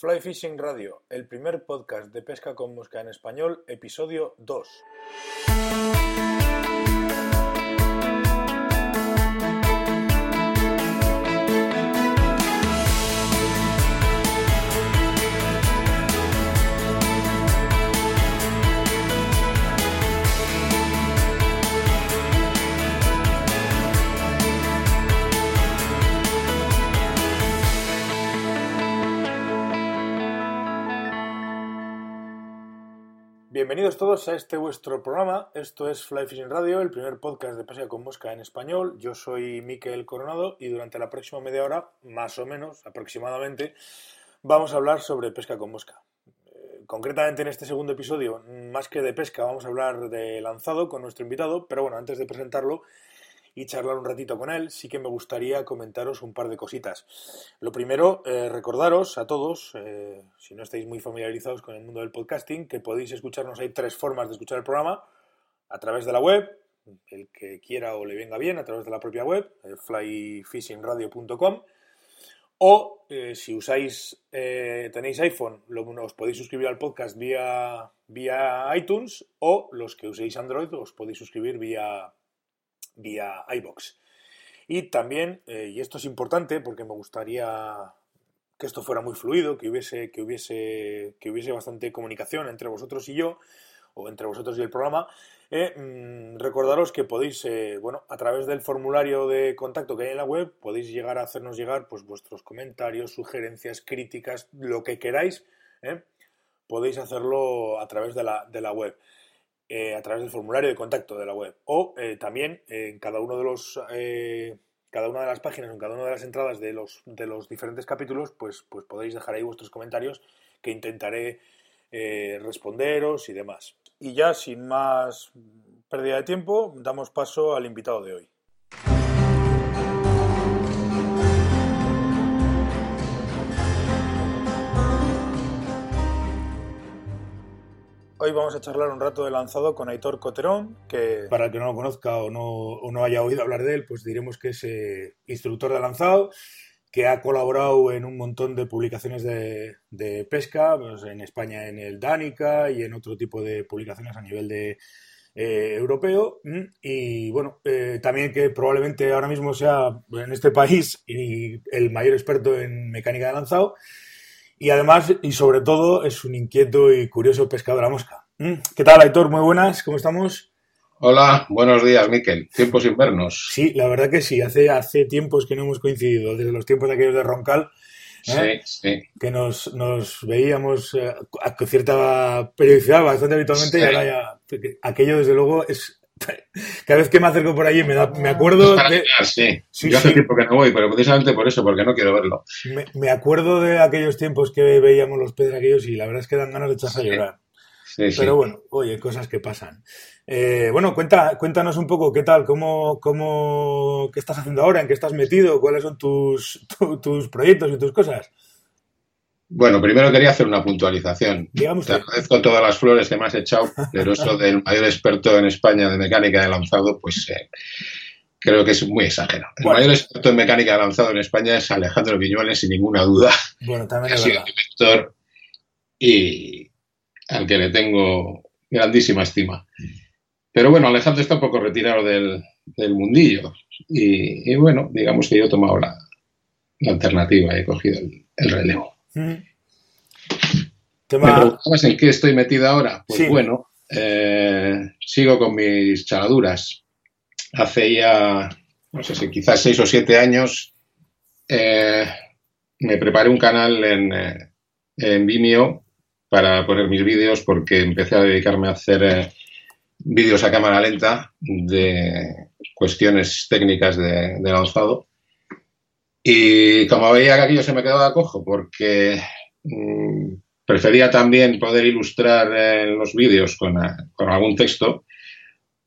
Fly Fishing Radio, el primer podcast de pesca con mosca en español, episodio 2. Bienvenidos todos a este vuestro programa. Esto es Fly Fishing Radio, el primer podcast de pesca con mosca en español. Yo soy Miquel Coronado y durante la próxima media hora, más o menos, aproximadamente, vamos a hablar sobre pesca con mosca. Eh, concretamente en este segundo episodio, más que de pesca, vamos a hablar de lanzado con nuestro invitado, pero bueno, antes de presentarlo, y charlar un ratito con él, sí que me gustaría comentaros un par de cositas. Lo primero, eh, recordaros a todos, eh, si no estáis muy familiarizados con el mundo del podcasting, que podéis escucharnos. Hay tres formas de escuchar el programa: a través de la web, el que quiera o le venga bien, a través de la propia web, eh, flyfishingradio.com. O si usáis, tenéis iPhone, lo, os podéis suscribir al podcast vía, vía iTunes o los que uséis Android os podéis suscribir vía, vía iBox. Y también, eh, y esto es importante porque me gustaría que esto fuera muy fluido, que hubiese, que hubiese, que hubiese bastante comunicación entre vosotros y yo, o entre vosotros y el programa, eh, mm, recordaros que podéis, eh, bueno, a través del formulario de contacto que hay en la web, podéis llegar a hacernos llegar pues, vuestros comentarios, sugerencias, críticas, lo que queráis, podéis hacerlo a través de la, de la web. Eh, a través del formulario de contacto de la web. O eh, también en cada uno de los eh, cada una de las páginas, en cada una de las entradas de los, de los diferentes capítulos, pues, pues podéis dejar ahí vuestros comentarios que intentaré responderos y demás. Y ya sin más pérdida de tiempo, damos paso al invitado de hoy. Hoy vamos a charlar un rato de lanzado con Aitor Coterón, que para el que no lo conozca o no, haya oído hablar de él, pues diremos que es eh, instructor de lanzado, que ha colaborado en un montón de publicaciones de, pesca, pues en España en el Dánica y en otro tipo de publicaciones a nivel de, eh, europeo y bueno, eh, también que probablemente ahora mismo sea en este país el mayor experto en mecánica de lanzado y además, y sobre todo, es un inquieto y curioso pescador a mosca. Mm, ¿Qué tal, Aitor? Muy buenas, ¿cómo estamos? Hola, buenos días, Miquel. Tiempos sin vernos. Sí, la verdad que sí. Hace, hace tiempos que no hemos coincidido, desde los tiempos aquellos de Roncal. ¿eh? Sí, sí. Que nos, veíamos eh, a cierta periodicidad, bastante habitualmente, y ahora ya. Aquello, desde luego, es Cada vez que me acerco por allí me, da, me acuerdo de... Sí. Yo hace tiempo que no voy, pero precisamente por eso, porque no quiero verlo. Me, acuerdo de aquellos tiempos que veíamos los peces aquellos y la verdad es que dan ganas de echarse a llorar. pero bueno, oye, cosas que pasan. Eh, bueno, cuenta, cuéntanos un poco qué tal, cómo, cómo, qué estás haciendo ahora, en qué estás metido, cuáles son tus, tus proyectos y tus cosas. Bueno, primero quería hacer una puntualización. Te agradezco todas las flores que me has echado, pero eso del mayor experto en España de mecánica de lanzado, pues eh, creo que es muy exagerado. El mayor experto en mecánica de lanzado en España es Alejandro Viñuales, sin ninguna duda. Bueno, también es director y al que le tengo grandísima estima. Pero bueno, Alejandro está un poco retirado del, mundillo. Y, bueno, digamos que yo he tomado la, alternativa, he cogido el relevo. ¿Me preguntabas en qué estoy metido ahora? Pues bueno, eh, sigo con mis chaladuras. Hace ya, no sé si quizás seis o siete años, eh, me preparé un canal en, eh, en, Vimeo para poner mis vídeos porque empecé a dedicarme a hacer vídeos a cámara lenta de cuestiones técnicas de, de lanzado y como veía que aquello se me quedaba cojo, porque mm, prefería también poder ilustrar en los vídeos con, algún texto,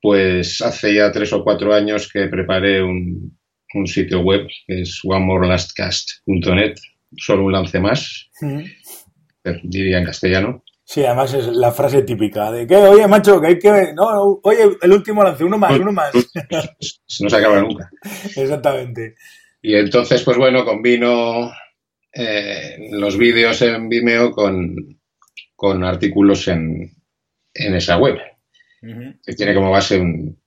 pues hace ya tres o cuatro años que preparé un, sitio web que es onemorelastcast.net, solo un lance más, diría en castellano. Sí, además es la frase típica de que, oye, macho, que hay que. No, oye, el último lance, uno más, uno más. No se acaba nunca. Exactamente. Y entonces, pues bueno, combino eh, los vídeos en Vimeo con, con artículos en, en esa web, que tiene como base un,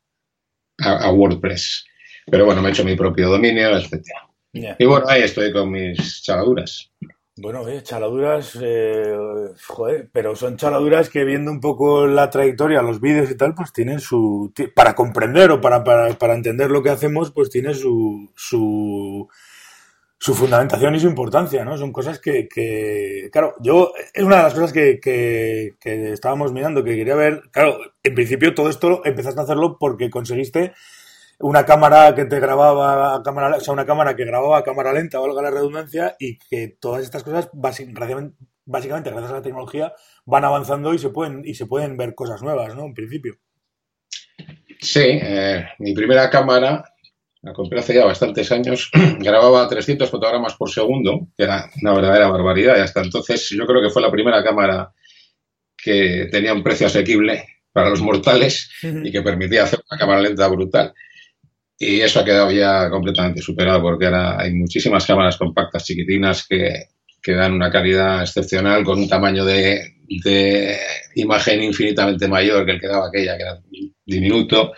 a, WordPress. Pero bueno, me he hecho mi propio dominio, etcétera. Y bueno, ahí estoy con mis chaladuras. Bueno, eh, chaladuras, eh, joder, pero son chaladuras que viendo un poco la trayectoria, los vídeos y tal, pues tienen su... Para comprender o para, para, para entender lo que hacemos, pues tiene su, su, su fundamentación y su importancia, ¿no? Son cosas que, que, claro, yo, es una de las cosas que, que, que estábamos mirando, que quería ver, claro, en principio todo esto empezaste a hacerlo porque conseguiste una cámara que te grababa a cámara, o sea, una cámara que grababa a cámara lenta, valga la redundancia, y que todas estas cosas, básicamente, gracias a la tecnología, van avanzando y se pueden, y se pueden ver cosas nuevas, ¿no? En principio. Sí, eh, mi primera cámara, la compré hace ya bastantes años, grababa 300 fotogramas por segundo, que era una verdadera barbaridad, y hasta entonces yo creo que fue la primera cámara que tenía un precio asequible para los mortales y que permitía hacer una cámara lenta brutal. Y eso ha quedado ya completamente superado porque ahora hay muchísimas cámaras compactas chiquitinas que, que dan una calidad excepcional con un tamaño de, de, imagen infinitamente mayor que el que daba aquella, que era diminuto.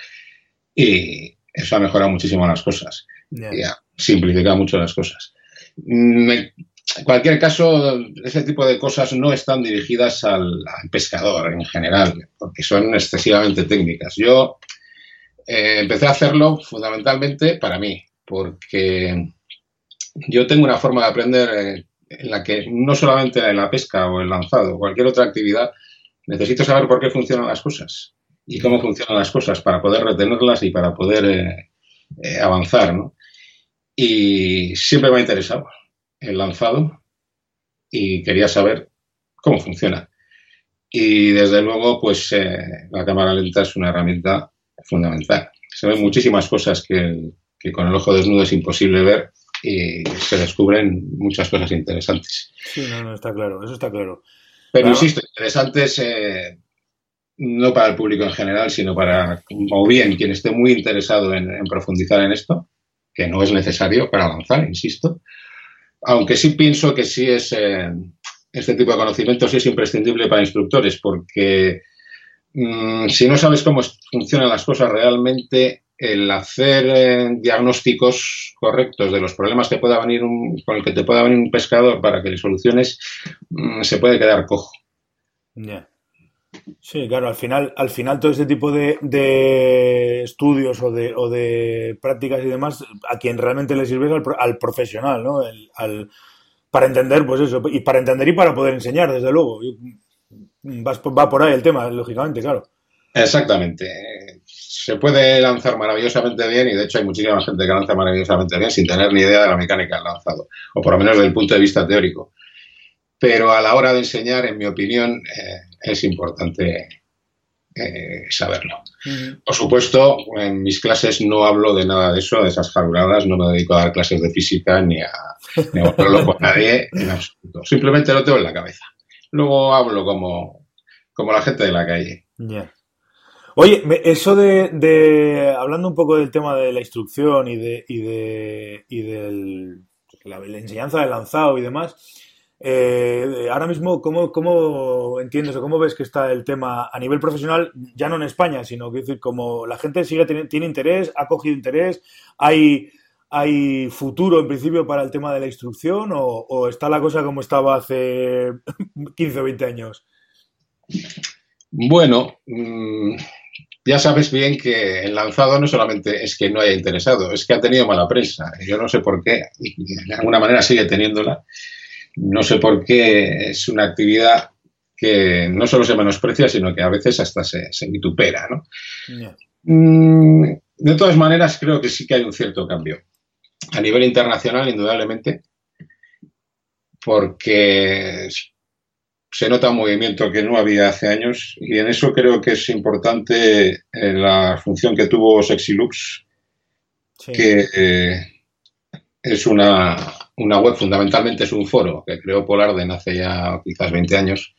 Y eso ha mejorado muchísimo las cosas. Y ha simplificado mucho las cosas. En cualquier caso, ese tipo de cosas no están dirigidas al, al pescador en general, porque son excesivamente técnicas. Yo eh, empecé a hacerlo fundamentalmente para mí, porque yo tengo una forma de aprender eh, en la que no solamente en la pesca o el lanzado, cualquier otra actividad, necesito saber por qué funcionan las cosas y cómo funcionan las cosas para poder retenerlas y para poder eh, avanzar. Y siempre me ha interesado el lanzado y quería saber cómo funciona. Y desde luego, pues la cámara lenta es una herramienta fundamental. Se ven muchísimas cosas que, con el ojo desnudo es imposible ver y se descubren muchas cosas interesantes. Sí, no, no, está claro, eso está claro. Pero insisto, interesantes eh, no para el público en general, sino para, o bien quien esté muy interesado en, profundizar en esto, que no es necesario para avanzar, insisto. Aunque sí pienso que sí es, eh, este tipo de conocimiento sí es imprescindible para instructores, porque Mm, si no sabes cómo funcionan las cosas realmente, el hacer eh, diagnósticos correctos de los problemas que pueda venir con el que te pueda venir un pescador para que le soluciones, mm, se puede quedar cojo. Sí, claro, al final, al final todo este tipo de, estudios o de, prácticas y demás, a quien realmente le sirve es al, profesional, ¿no? para entender, pues eso, y para entender y para poder enseñar, desde luego va por ahí el tema, lógicamente, claro. Exactamente. Se puede lanzar maravillosamente bien y de hecho hay muchísima gente que lanza maravillosamente bien sin tener ni idea de la mecánica del lanzado, o por lo menos desde el punto de vista teórico. Pero a la hora de enseñar, en mi opinión, eh, es importante eh, saberlo. Por supuesto, en mis clases no hablo de nada de eso, de esas jaluradas, no me dedico a dar clases de física ni a, ni a con nadie en absoluto. Simplemente lo tengo en la cabeza. Luego hablo como, como la gente de la calle. Oye, eso de, hablando un poco del tema de la instrucción y de y de y del, la, enseñanza del lanzado y demás, eh, ahora mismo, ¿cómo, ¿cómo entiendes o cómo ves que está el tema a nivel profesional, ya no en España, sino que decir, como la gente sigue tiene interés, ha cogido interés, hay ¿Hay futuro en principio para el tema de la instrucción o, está la cosa como estaba hace 15 o 20 años? Bueno, mm, ya sabes bien que el lanzado no solamente es que no haya interesado, es que ha tenido mala prensa. Yo no sé por qué, y de alguna manera sigue teniéndola. No sé por qué es una actividad que no solo se menosprecia, sino que a veces hasta se, vitupera. ¿no? Mm, de todas maneras, creo que sí que hay un cierto cambio a nivel internacional, indudablemente, porque se nota un movimiento que no había hace años y en eso creo que es importante eh, la función que tuvo Sexylux, que eh, es una, una, web, fundamentalmente es un foro que creó Polarden hace ya quizás 20 años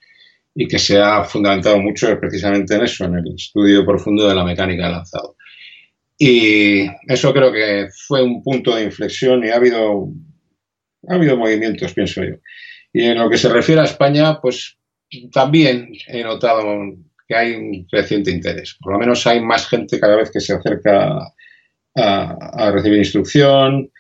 y que se ha fundamentado mucho precisamente en eso, en el estudio profundo de la mecánica de lanzado. Y eso creo que fue un punto de inflexión y ha habido ha habido movimientos, pienso yo. Y en lo que se refiere a España, pues también he notado que hay un creciente interés. Por lo menos hay más gente cada vez que se acerca a, recibir instrucción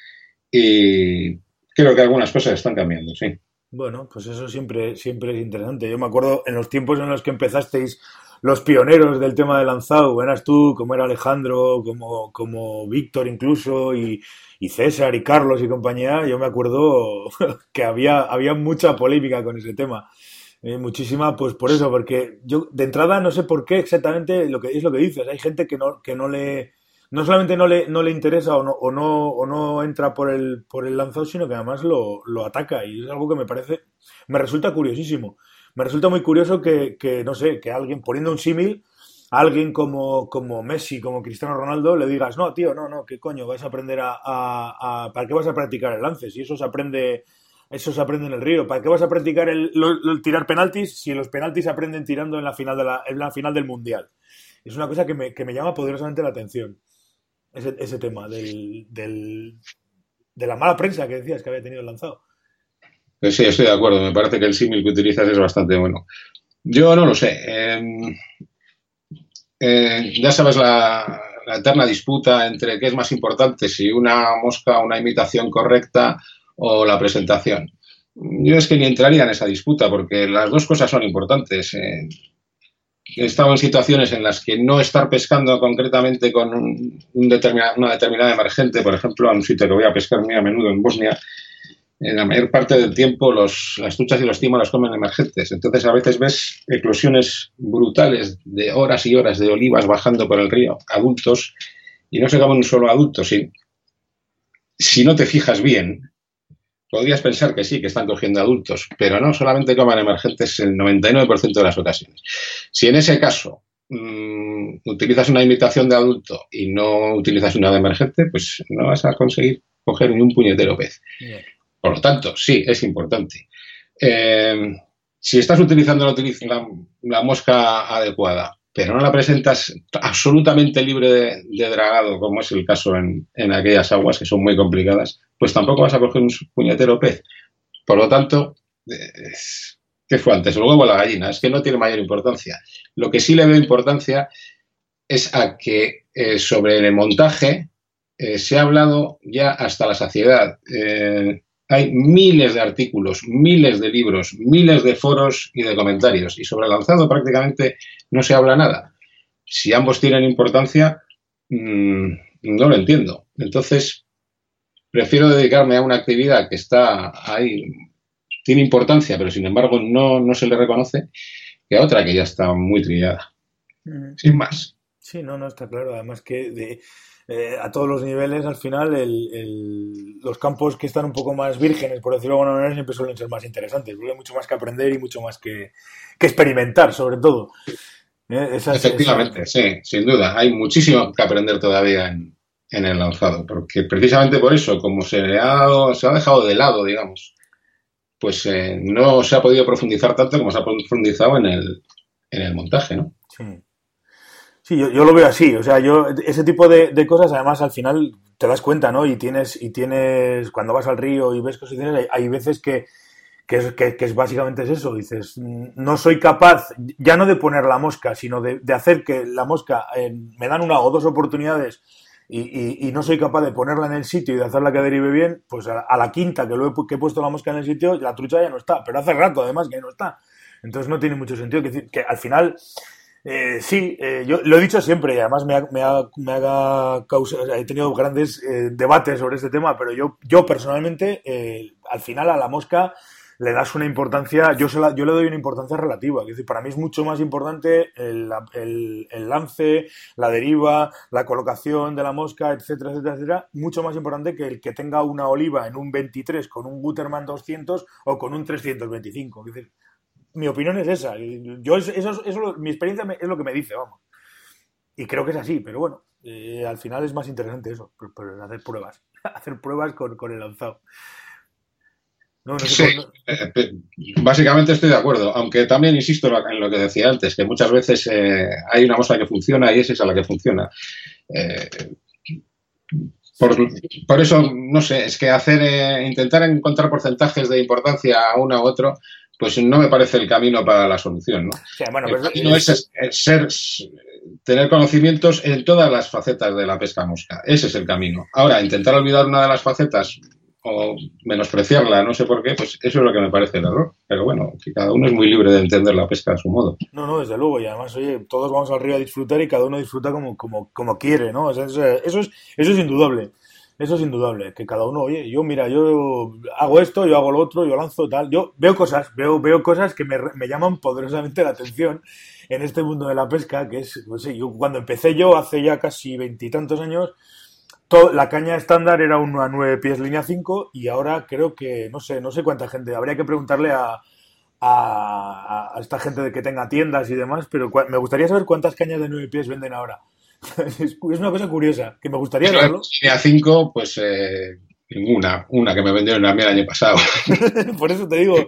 y creo que algunas cosas están cambiando, sí. Bueno, pues eso siempre, siempre es interesante. Yo me acuerdo en los tiempos en los que empezasteis los pioneros del tema de lanzado, eras tú, como era Alejandro, como, como Víctor incluso, y, César y Carlos y compañía, yo me acuerdo que había, había mucha polémica con ese tema. Eh, muchísima, pues por eso, porque yo de entrada no sé por qué exactamente lo que es lo que dices. Hay gente que no, que no le, no solamente no le, no le interesa o no, o no, o no entra por el, por el lanzado, sino que además lo, lo ataca. Y es algo que me parece, me resulta curiosísimo. Me resulta muy curioso que, que no sé, que alguien, poniendo un símil, alguien como, como Messi, como Cristiano Ronaldo, le digas, no, tío, no, no, ¿qué coño? Vas a aprender a, a, ¿Para qué vas a practicar el lance? Si eso se aprende eso se aprende en el río. ¿Para qué vas a practicar el, tirar penaltis si los penaltis se aprenden tirando en la final, de la, en la final del Mundial? Es una cosa que me, que me llama poderosamente la atención ese, ese tema del, del, de la mala prensa que decías que había tenido el lanzado. Pues sí, estoy de acuerdo. Me parece que el símil que utilizas es bastante bueno. Yo no lo sé. Em, eh, ya sabes la, eterna disputa entre qué es más importante, si una mosca, una imitación correcta o la presentación. Yo es que ni entraría en esa disputa porque las dos cosas son importantes. Eh, he estado en situaciones en las que no estar pescando concretamente con un, una determinada emergente, por ejemplo, a un sitio que voy a pescar muy a menudo en Bosnia, en la mayor parte del tiempo los, las truchas y los timos las comen emergentes. Entonces a veces ves eclosiones brutales de horas y horas de olivas bajando por el río, adultos, y no se comen un solo adulto. Si, si no te fijas bien, podrías pensar que sí, que están cogiendo adultos, pero no, solamente comen emergentes el 99% de las ocasiones. Si en ese caso mmm, utilizas una imitación de adulto y no utilizas una de emergente, pues no vas a conseguir coger ni un puñetero pez. Por lo tanto, sí, es importante. Eh, si estás utilizando la, mosca adecuada, pero no la presentas absolutamente libre de, dragado, como es el caso en, aquellas aguas que son muy complicadas, pues tampoco vas a coger un puñetero pez. Por lo tanto, eh, ¿qué fue antes? El huevo o la gallina. Es que no tiene mayor importancia. Lo que sí le veo importancia es a que eh, sobre el montaje se ha hablado ya hasta la saciedad. Hay miles de artículos, miles de libros, miles de foros y de comentarios. Y sobre el lanzado prácticamente no se habla nada. Si ambos tienen importancia, mmm, no lo entiendo. Entonces, prefiero dedicarme a una actividad que está ahí, tiene importancia, pero sin embargo no, no se le reconoce, que a otra que ya está muy trillada. Mm. Sin más. Sí, no, no, está claro. Además que de, eh, a todos los niveles, al final, los campos que están un poco más vírgenes, por decirlo de alguna manera, siempre suelen ser más interesantes. Hay mucho más que aprender y mucho más que, experimentar, sobre todo. Eh, Efectivamente, sí, sin duda. Hay muchísimo que aprender todavía en, el lanzado, porque precisamente por eso, como se, ha, se ha dejado de lado, digamos, pues eh, no se ha podido profundizar tanto como se ha profundizado en el, en el montaje, ¿no? Sí. Sí, yo, lo veo así. O sea, yo, ese tipo de, cosas, además, al final te das cuenta, ¿no? Y tienes, y tienes, cuando vas al río y ves cosas, hay, hay veces que, que es, que, es, básicamente es eso. Dices, no soy capaz, ya no de poner la mosca, sino de, hacer que la mosca, eh, me dan una o dos oportunidades y, y, no soy capaz de ponerla en el sitio y de hacerla que derive bien, pues a, la quinta que, lo he, que he puesto la mosca en el sitio, la trucha ya no está. Pero hace rato, además, que no está. Entonces no tiene mucho sentido. Que, que al final eh, sí, eh, yo lo he dicho siempre y además me ha, me haga he tenido grandes eh, debates sobre este tema, pero yo, yo personalmente, al final a la mosca le das una importancia, yo, se yo le doy una importancia relativa. Para mí es mucho más importante el, lance, la deriva, la colocación de la mosca, etcétera, etcétera, etcétera, mucho más importante que el que tenga una oliva en un 23 con un Guterman 200 o con un 325. Es mi opinión es esa. Yo eso, eso, mi experiencia es lo que me dice, vamos. Y creo que es así, pero bueno, eh, al final es más interesante eso, hacer pruebas, hacer pruebas con, con el lanzado. sí, eh, eh, básicamente estoy de acuerdo, aunque también insisto en lo que decía antes, que muchas veces hay una mosca que funciona y esa es a la que funciona. Por, eso, no sé, es que hacer, eh, intentar encontrar porcentajes de importancia a uno u otro, pues no me parece el camino para la solución, ¿no? el es, ser, tener conocimientos en todas las facetas de la pesca mosca. Ese es el camino. Ahora, intentar olvidar una de las facetas o menospreciarla, no sé por qué, pues eso es lo que me parece el error. Pero bueno, que cada uno es muy libre de entender la pesca a su modo. No, no, desde luego. Y además, oye, todos vamos al río a disfrutar y cada uno disfruta como, como, como quiere, ¿no? eso, es, eso es indudable. Eso es indudable, que cada uno, oye, yo mira, yo hago esto, yo hago lo otro, yo lanzo tal, yo veo cosas, veo, veo cosas que me, me llaman poderosamente la atención en este mundo de la pesca, que es, sí, yo cuando empecé yo hace ya casi veintitantos años, la caña estándar era uno a nueve pies línea 5 y ahora creo que, no sé, no sé cuánta gente, habría que preguntarle a, a, esta gente de que tenga tiendas y demás, pero me gustaría saber cuántas cañas de nueve pies venden ahora. es una cosa curiosa, que me gustaría verlo. Línea 5, pues eh, ninguna, una que me vendieron a mí el año pasado. Por eso te digo.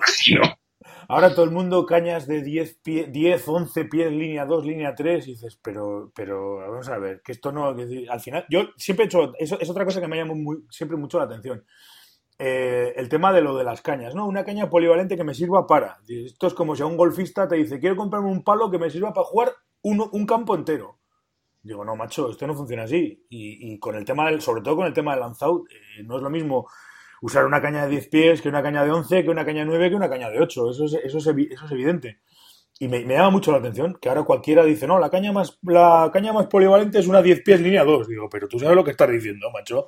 Ahora todo el mundo cañas de 10, 10 11 pies, línea 2, línea 3, y dices, pero, pero vamos a ver, que esto no, al final, yo siempre he hecho, eso es otra cosa que me llama muy, siempre mucho la atención. Eh, el tema de lo de las cañas, ¿no? Una caña polivalente que me sirva para. Esto es como si a un golfista te dice, quiero comprarme un palo que me sirva para jugar un campo entero. Digo, no, macho, esto no funciona así. Y, con el tema del, sobre todo con el tema del lanzado, eh, no es lo mismo usar una caña de 10 pies que una caña de 11, que una caña de 9, que una caña de 8. Eso es, eso es, eso es evidente. Y me, llama mucho la atención que ahora cualquiera dice, no, la caña más, la caña más polivalente es una 10 pies línea 2. Digo, pero tú sabes lo que estás diciendo, macho.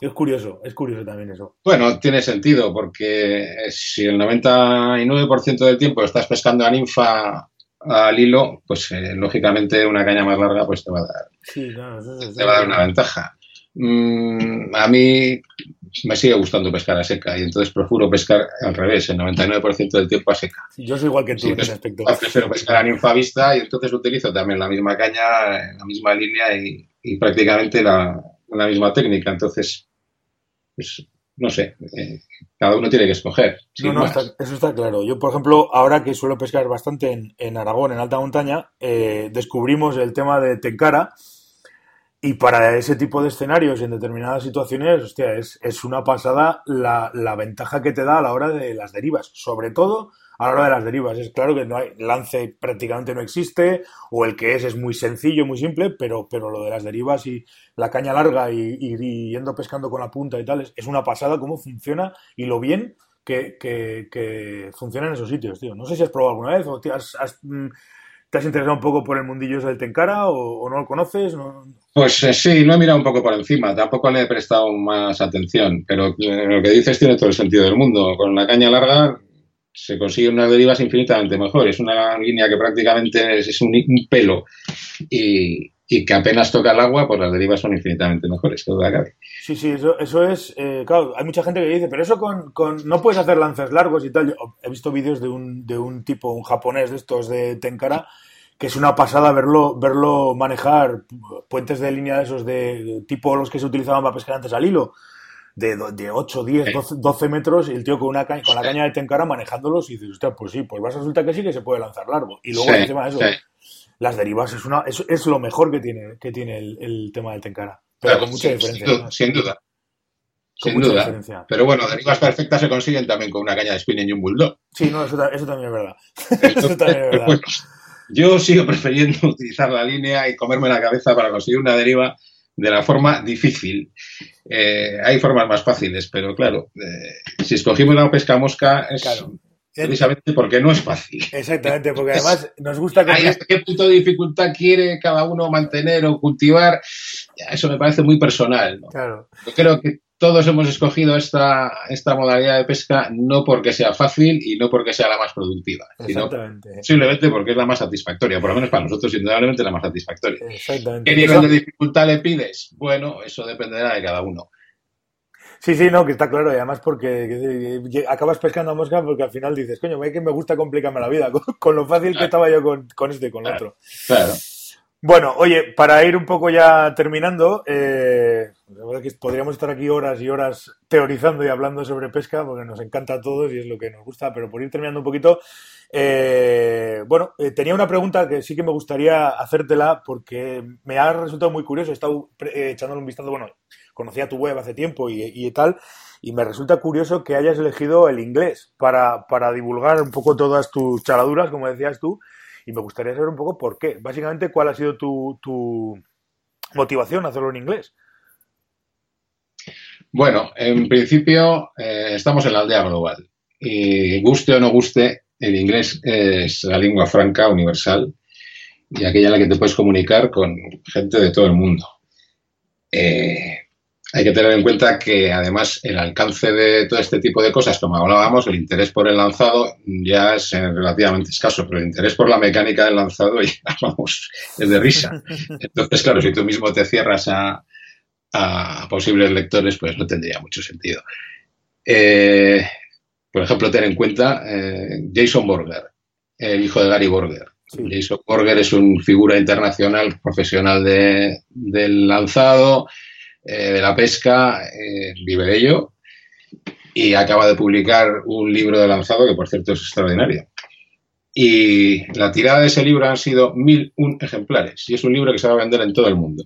Es curioso, es curioso también eso. Bueno, tiene sentido, porque si el 99% del tiempo estás pescando a ninfa al hilo, pues eh, lógicamente una caña más larga pues te va a dar, te va a dar una ventaja. Mm, a mí me sigue gustando pescar a seca y entonces procuro pescar al revés, el 99% del tiempo a seca. yo soy igual que tú en ese aspecto. Prefiero pescar a ninfa vista y entonces utilizo también la misma caña, la misma línea y, prácticamente la, la, misma técnica. Entonces, pues no sé, eh, cada uno tiene que escoger. No, no, eso está claro. Yo, por ejemplo, ahora que suelo pescar bastante en, en Aragón, en alta montaña, eh, descubrimos el tema de Tenkara. Y para ese tipo de escenarios y en determinadas situaciones, hostia, es, es una pasada la, la, ventaja que te da a la hora de las derivas. Sobre todo a la de las derivas. Es claro que no hay, lance prácticamente no existe, o el que es es muy sencillo, muy simple, pero, pero lo de las derivas y la caña larga y, yendo pescando con la punta y tal, es, una pasada cómo funciona y lo bien que, que, funciona en esos sitios, tío. No sé si has probado alguna vez o mm, te has interesado un poco por el mundillo del Tenkara o, no lo conoces. Pues eh, sí, lo he mirado un poco por encima, tampoco le he prestado más atención, pero eh, lo que dices tiene todo el sentido del mundo. Con la caña larga se consiguen unas derivas infinitamente mejor. Es una línea que prácticamente es, un, pelo y, que apenas toca el agua, pues las derivas son infinitamente mejores que duda cabe. Sí, sí, eso, eso es. Eh, claro, hay mucha gente que dice, pero eso con, con, no puedes hacer lances largos y tal. He visto vídeos de un, de un tipo, un japonés de estos de Tenkara, que es una pasada verlo, verlo manejar puentes de línea de esos de tipo los que se utilizaban para pescar antes al hilo de, de 8, 10, 12, metros y el tío con, una con la caña de Tenkara manejándolos y dices, hostia, pues sí, pues vas a resultar que sí que se puede lanzar largo. Y luego encima de eso, las derivas es, una, es, es, lo mejor que tiene, que tiene el, tema del Tenkara. Pero con mucha diferencia. Sin duda. Sin duda. Pero bueno, derivas perfectas se consiguen también con una caña de spinning y un bulldog. Sí, no, eso, eso también es verdad. eso también es verdad. yo sigo prefiriendo utilizar la línea y comerme la cabeza para conseguir una deriva de la forma difícil. Eh, hay formas más fáciles, pero claro, eh, si escogimos la pesca mosca es precisamente porque no es fácil. Exactamente, porque además nos gusta... ¿Hasta qué punto de dificultad quiere cada uno mantener o cultivar? Eso me parece muy personal. Claro. Yo creo que todos hemos escogido esta, esta modalidad de pesca no porque sea fácil y no porque sea la más productiva, sino simplemente porque es la más satisfactoria, por lo menos para nosotros indudablemente la más satisfactoria. ¿Qué nivel de dificultad le pides? Bueno, eso dependerá de cada uno. Sí, sí, no, que está claro, y además porque acabas pescando a mosca porque al final dices, coño, que me gusta complicarme la vida con, lo fácil que estaba yo con, con este y con el otro. Claro. Bueno, oye, para ir un poco ya terminando, eh, que podríamos estar aquí horas y horas teorizando y hablando sobre pesca, porque nos encanta a todos y es lo que nos gusta, pero por ir terminando un poquito, eh, bueno, eh, tenía una pregunta que sí que me gustaría hacértela porque me ha resultado muy curioso, he estado eh, echándole un vistazo, bueno, conocía tu web hace tiempo y, y, tal, y me resulta curioso que hayas elegido el inglés para, para divulgar un poco todas tus charaduras, como decías tú, y me gustaría saber un poco por qué. Básicamente, ¿cuál ha sido tu, tu motivación a hacerlo en inglés? Bueno, en principio eh, estamos en la aldea global y guste o no guste, el inglés es la lengua franca universal y aquella en la que te puedes comunicar con gente de todo el mundo. Eh, hay que tener en cuenta que además el alcance de todo este tipo de cosas, como hablábamos, el interés por el lanzado ya es eh, relativamente escaso, pero el interés por la mecánica del lanzado ya, vamos, es de risa. Entonces, claro, si tú mismo te cierras a, a posibles lectores, pues no tendría mucho sentido. Eh, por ejemplo, ten en cuenta eh, Jason Borger, el hijo de Gary Borger. Sí. Jason Borger es una figura internacional profesional de, del lanzado, eh, de la pesca, vive ello y acaba de publicar un libro de lanzado que, por cierto, es extraordinario. Y la tirada de ese libro han sido mil un ejemplares y es un libro que se va a vender en todo el mundo.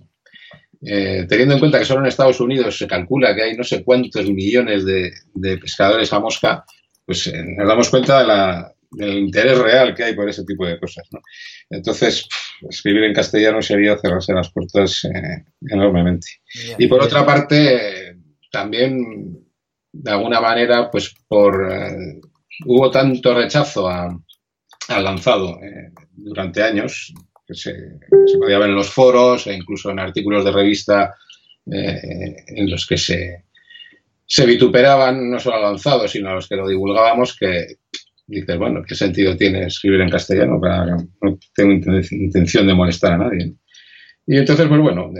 Eh, teniendo en cuenta que solo en Estados Unidos se calcula que hay no sé cuántos millones de, de pescadores a mosca, pues eh, nos damos cuenta del interés real que hay por ese tipo de cosas. Entonces, pff, escribir en castellano sería cerrarse las puertas eh, enormemente. Y por otra parte, también, de alguna manera, pues por eh, hubo tanto rechazo a, al lanzado eh, durante años, que se, se, podía ver en los foros e incluso en artículos de revista en los que se, se vituperaban no solo al lanzado, sino a los que lo divulgábamos, que dices, bueno, ¿qué sentido tiene escribir en castellano? Para, no tengo intención de molestar a nadie. Y entonces, pues bueno,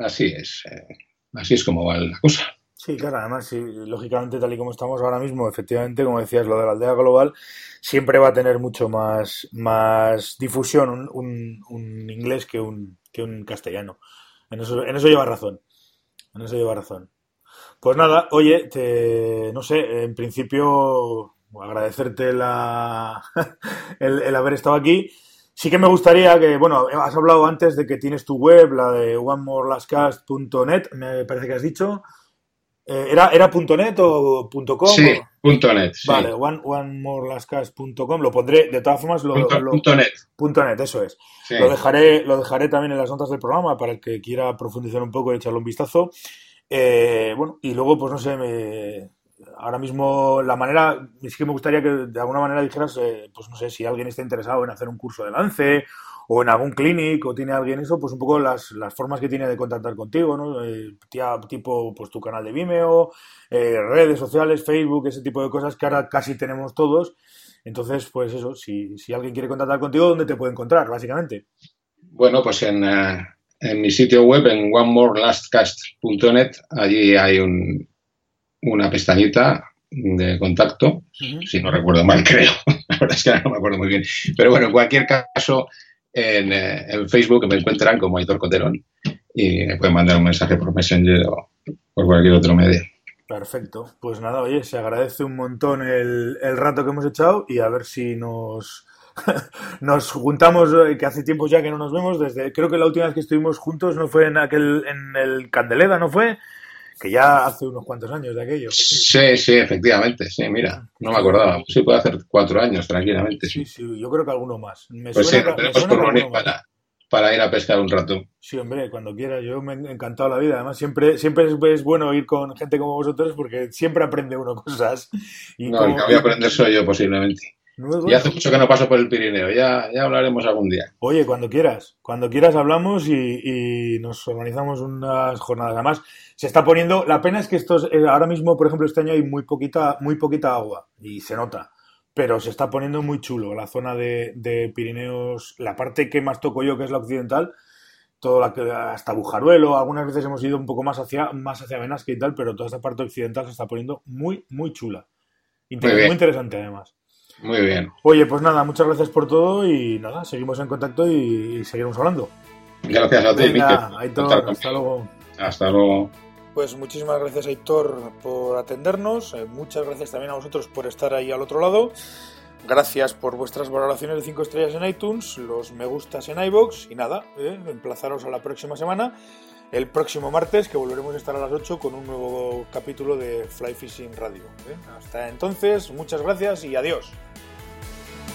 así es, eh, así es como va la cosa. Sí, claro, además, lógicamente, tal y como estamos ahora mismo, efectivamente, como decías, lo de la aldea global siempre va a tener mucho más, más difusión un, inglés que un, que un castellano. En eso, en eso lleva razón. En eso lleva razón. Pues nada, oye, no sé, en principio agradecerte la, el, el, haber estado aquí. Sí que me gustaría que, bueno, has hablado antes de que tienes tu web, la de onemorelastcast.net, me parece que has dicho. Eh, ¿Era, ¿Era .net o .com? Sí, .net. Sí. Vale, one, onemorelastcast.com, lo pondré, de todas formas, lo, punto, lo, punto .net. Punto .net, eso es. Sí. Lo, dejaré, lo dejaré también en las notas del programa para el que quiera profundizar un poco y echarle un vistazo. Eh, bueno, y luego, pues no sé, me, ahora mismo la manera, es que me gustaría que de alguna manera dijeras, eh, pues no sé, si alguien está interesado en hacer un curso de lance o en algún clinic o tiene alguien eso, pues un poco las, las formas que tiene de contactar contigo, ¿no? Eh, tipo, pues tu canal de Vimeo, eh, redes sociales, Facebook, ese tipo de cosas que ahora casi tenemos todos. Entonces, pues eso, si, si alguien quiere contactar contigo, ¿dónde te puede encontrar, básicamente? Bueno, pues en, en mi sitio web, en onemorelastcast.net, allí hay un, una pestañita de contacto, uh -huh. si no recuerdo mal, creo. La verdad es que no me acuerdo muy bien. Pero bueno, en cualquier caso, en, eh, en Facebook me encuentran como Aitor Coterón y me pueden mandar un mensaje por Messenger o por cualquier otro medio. Perfecto. Pues nada, oye, se agradece un montón el, el rato que hemos echado y a ver si nos, nos juntamos, eh, que hace tiempo ya que no nos vemos, desde creo que la última vez que estuvimos juntos no fue en aquel, en el Candeleda, ¿no fue? Que ya hace unos cuantos años de aquello. Sí, sí, efectivamente, sí, mira, no me acordaba. Sí, puede hacer cuatro años, tranquilamente. Sí, sí, sí yo creo que alguno más. Me pues suena, sí, tenemos por reunir para, para ir a pescar un rato. Sí, hombre, cuando quiera, yo me he encantado la vida. Además, siempre, siempre es bueno ir con gente como vosotros porque siempre aprende uno cosas. Y no, como... el que voy a aprender soy yo posiblemente. Y hace mucho que no paso por el Pirineo, ya, ya hablaremos algún día. Oye, cuando quieras, cuando quieras hablamos y, y, nos organizamos unas jornadas. Además, se está poniendo, la pena es que estos, eh, ahora mismo, por ejemplo, este año hay muy poquita, muy poquita agua y se nota, pero se está poniendo muy chulo la zona de, de Pirineos, la parte que más toco yo, que es la occidental, todo la, hasta Bujaruelo, algunas veces hemos ido un poco más hacia, más hacia Benasque y tal, pero toda esta parte occidental se está poniendo muy, muy chula. Inter muy, muy interesante además. Muy bien. Oye, pues nada, muchas gracias por todo y nada, seguimos en contacto y, y seguiremos hablando. Gracias a ti, Venga, Aitor, hasta luego. Hasta luego. Pues muchísimas gracias, Aitor, por atendernos. Eh, muchas gracias también a vosotros por estar ahí al otro lado. Gracias por vuestras valoraciones de 5 estrellas en iTunes, los me gustas en iBox y nada, eh, emplazaros a la próxima semana, el próximo martes, que volveremos a estar a las 8 con un nuevo capítulo de Fly Fishing Radio. Eh. Hasta entonces, muchas gracias y adiós.